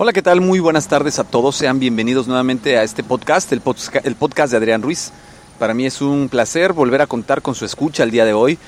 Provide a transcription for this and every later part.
Hola, ¿qué tal? Muy buenas tardes a todos. Sean bienvenidos nuevamente a este podcast, el, podca el podcast de Adrián Ruiz. Para mí es un placer volver a contar con su escucha el día de hoy.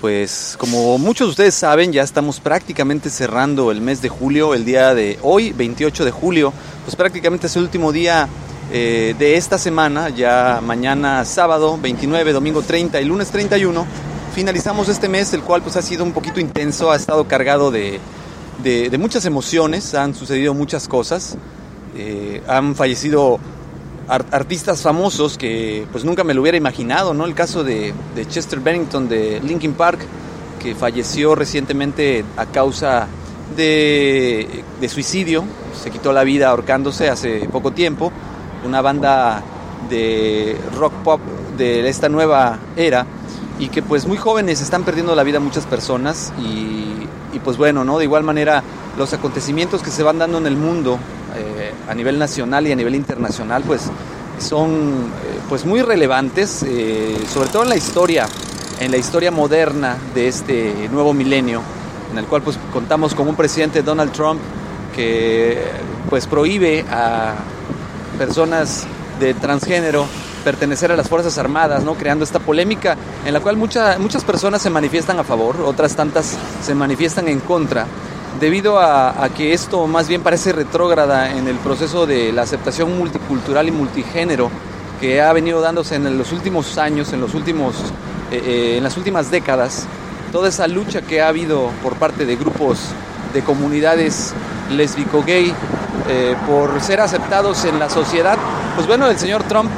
Pues como muchos de ustedes saben, ya estamos prácticamente cerrando el mes de julio, el día de hoy, 28 de julio, pues prácticamente es el último día eh, de esta semana, ya mañana sábado 29, domingo 30 y lunes 31, finalizamos este mes, el cual pues ha sido un poquito intenso, ha estado cargado de, de, muchas emociones, han sucedido muchas cosas, eh, han fallecido art artistas famosos que pues nunca me lo hubiera imaginado, ¿no? El caso de, de, Chester Bennington de Linkin Park, que falleció recientemente a causa de, de suicidio, se quitó la vida ahorcándose hace poco tiempo, una banda de rock pop de esta nueva era y que pues muy jóvenes están perdiendo la vida muchas personas y, y pues bueno, ¿no? De igual manera los acontecimientos que se van dando en el mundo eh, a nivel nacional y a nivel internacional pues son eh, pues muy relevantes, eh, sobre todo en la historia, en la historia moderna de este nuevo milenio, en el cual pues contamos con un presidente Donald Trump que pues prohíbe a personas de transgénero pertenecer a las Fuerzas Armadas, ¿no? creando esta polémica en la cual mucha, muchas personas se manifiestan a favor, otras tantas se manifiestan en contra, debido a, a que esto más bien parece retrógrada en el proceso de la aceptación multicultural y multigénero que ha venido dándose en los últimos años, en, los últimos, eh, eh, en las últimas décadas, toda esa lucha que ha habido por parte de grupos de comunidades lésbico-gay eh, por ser aceptados en la sociedad, pues bueno, el señor Trump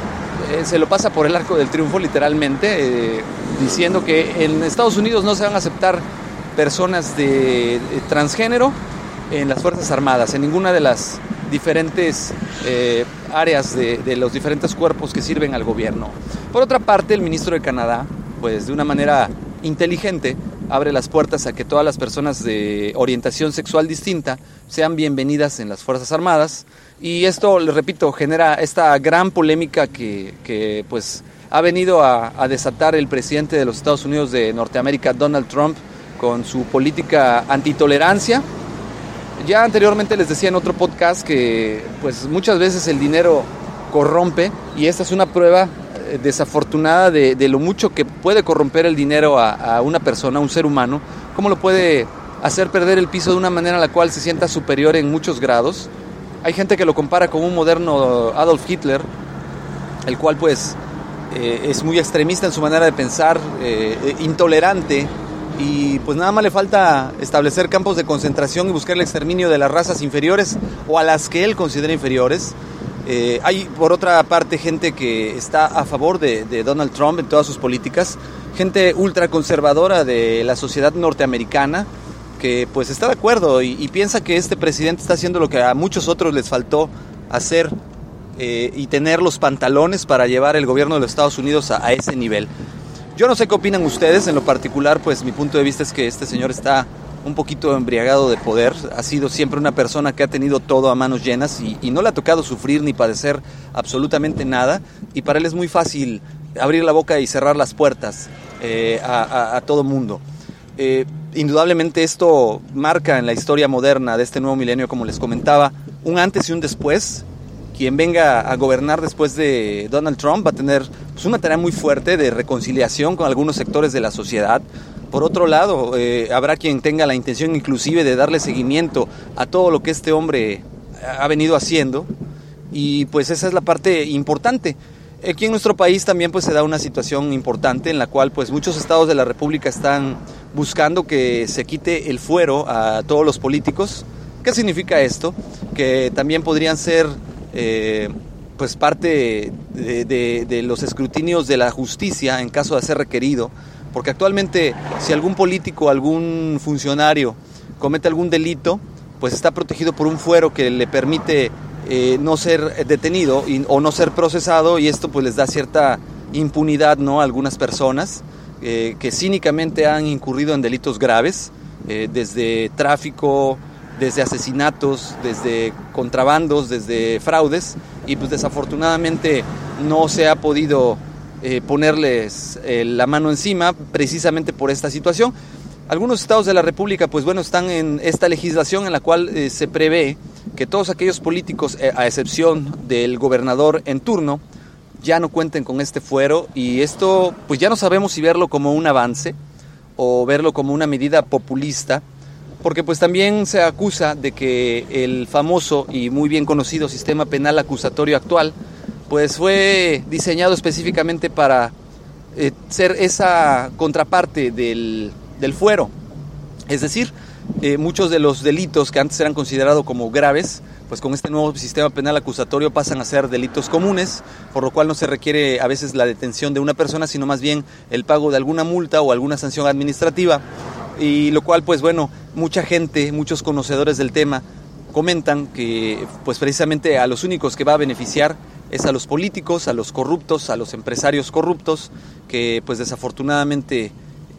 eh, se lo pasa por el arco del triunfo literalmente, eh, diciendo que en Estados Unidos no se van a aceptar personas de, transgénero en las Fuerzas Armadas, en ninguna de las diferentes eh, áreas de, de, los diferentes cuerpos que sirven al gobierno. Por otra parte, el ministro de Canadá, pues de una manera inteligente, abre las puertas a que todas las personas de orientación sexual distinta sean bienvenidas en las Fuerzas Armadas. Y esto, les repito, genera esta gran polémica que, pues, ha venido a, a, desatar el presidente de los Estados Unidos de Norteamérica, Donald Trump, con su política antitolerancia. Ya anteriormente les decía en otro podcast que pues, muchas veces el dinero corrompe y esta es una prueba desafortunada de, lo mucho que puede corromper el dinero a, una persona, a un ser humano, cómo lo puede hacer perder el piso de una manera en la cual se sienta superior en muchos grados. Hay gente que lo compara con un moderno Adolf Hitler, el cual pues eh, es muy extremista en su manera de pensar, eh, intolerante, y pues nada más le falta establecer campos de concentración y buscar el exterminio de las razas inferiores o a las que él considera inferiores. Eh, hay por otra parte gente que está a favor de, Donald Trump en todas sus políticas, gente ultraconservadora de la sociedad norteamericana que pues está de acuerdo y, y, piensa que este presidente está haciendo lo que a muchos otros les faltó hacer eh, y tener los pantalones para llevar el gobierno de los Estados Unidos a, a ese nivel. Yo no sé qué opinan ustedes, en lo particular pues mi punto de vista es que este señor está un poquito embriagado de poder, ha sido siempre una persona que ha tenido todo a manos llenas y, no le ha tocado sufrir ni padecer absolutamente nada y para él es muy fácil abrir la boca y cerrar las puertas eh, a, a, a, todo mundo. Eh, indudablemente esto marca en la historia moderna de este nuevo milenio, como les comentaba, un antes y un después. Quien venga a gobernar después de Donald Trump va a tener pues, una tarea muy fuerte de reconciliación con algunos sectores de la sociedad, por otro lado, eh, habrá quien tenga la intención inclusive de darle seguimiento a todo lo que este hombre ha venido haciendo y pues esa es la parte importante. Aquí en nuestro país también pues se da una situación importante en la cual pues muchos estados de la República están buscando que se quite el fuero a todos los políticos. ¿Qué significa esto? Que también podrían ser eh, pues parte de, de, de los escrutinios de la justicia en caso de ser requerido porque actualmente si algún político, algún funcionario comete algún delito, pues está protegido por un fuero que le permite eh, no ser detenido o no ser procesado y esto pues les da cierta impunidad ¿no? a algunas personas eh, que cínicamente han incurrido en delitos graves, eh, desde tráfico, desde asesinatos, desde contrabandos, desde fraudes y pues desafortunadamente no se ha podido ponerles la mano encima precisamente por esta situación. Algunos estados de la República, pues bueno, están en esta legislación en la cual eh, se prevé que todos aquellos políticos, eh, a excepción del gobernador en turno, ya no cuenten con este fuero y esto, pues ya no sabemos si verlo como un avance o verlo como una medida populista, porque pues también se acusa de que el famoso y muy bien conocido sistema penal acusatorio actual, pues fue diseñado específicamente para eh, ser esa contraparte del del fuero. Es decir, eh, muchos de los delitos que antes eran considerados como graves, pues con este nuevo sistema penal acusatorio pasan a ser delitos comunes, por lo cual no se requiere a veces la detención de una persona, sino más bien el pago de alguna multa o alguna sanción administrativa. Y lo cual, pues bueno, mucha gente, muchos conocedores del tema comentan que pues precisamente a los únicos que va a beneficiar es a los políticos, a los corruptos, a los empresarios corruptos, que pues desafortunadamente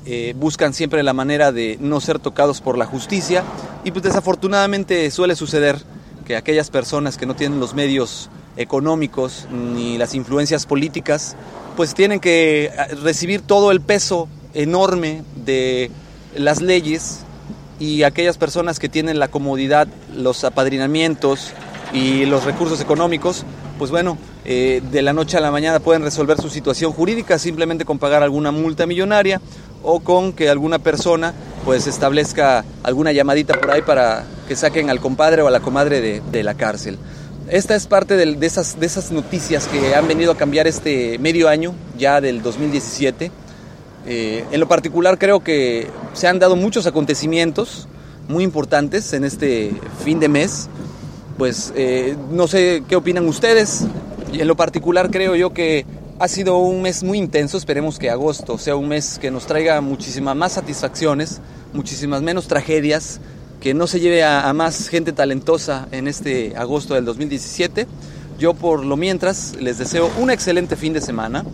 eh, buscan siempre la manera de no ser tocados por la justicia. Y pues desafortunadamente suele suceder que aquellas personas que no tienen los medios económicos ni las influencias políticas pues tienen que eh, recibir todo el peso enorme de las leyes y aquellas personas que tienen la comodidad, los apadrinamientos y los recursos económicos, pues bueno, eh, de la noche a la mañana pueden resolver su situación jurídica simplemente con pagar alguna multa millonaria o con que alguna persona pues establezca alguna llamadita por ahí para que saquen al compadre o a la comadre de, la cárcel. Esta es parte de, esas, noticias que han venido a cambiar este medio año ya del 2017. Eh, en lo particular creo que se han dado muchos acontecimientos muy importantes en este fin de mes. Pues eh, no sé qué opinan ustedes. En lo particular creo yo que ha sido un mes muy intenso, esperemos que agosto sea un mes que nos traiga muchísimas más satisfacciones, muchísimas menos tragedias, que no se lleve a, más gente talentosa en este agosto del 2017. Yo por lo mientras les deseo un excelente fin de semana,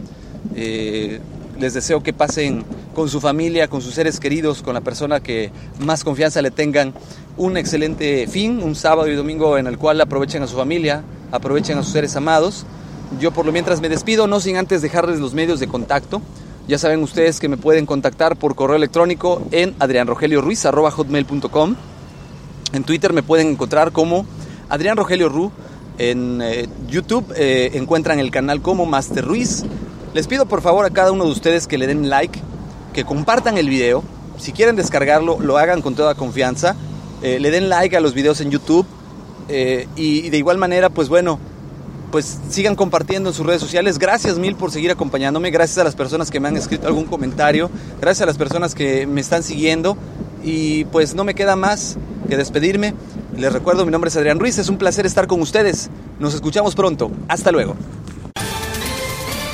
eh, les deseo que pasen con su familia, con sus seres queridos, con la persona que más confianza le tengan, un excelente fin, un sábado y domingo en el cual aprovechen a su familia, aprovechen a sus seres amados yo por lo mientras me despido, no sin antes dejarles los medios de contacto. Ya saben ustedes que me pueden contactar por correo electrónico en adrianrogelioruiz.com. En Twitter me pueden encontrar como Adrián Rogelio Ru. En eh, YouTube eh, encuentran el canal como Master Ruiz. Les pido por favor a cada uno de ustedes que le den like, que compartan el video. Si quieren descargarlo, lo hagan con toda confianza. Eh, le den like a los videos en YouTube. y de igual manera, pues bueno, pues sigan compartiendo en sus redes sociales. Gracias mil por seguir acompañándome. Gracias a las personas que me han escrito algún comentario. Gracias a las personas que me están siguiendo. Y pues no me queda más que despedirme. Les recuerdo, mi nombre es Adrián Ruiz. Es un placer estar con ustedes. Nos escuchamos pronto. Hasta luego.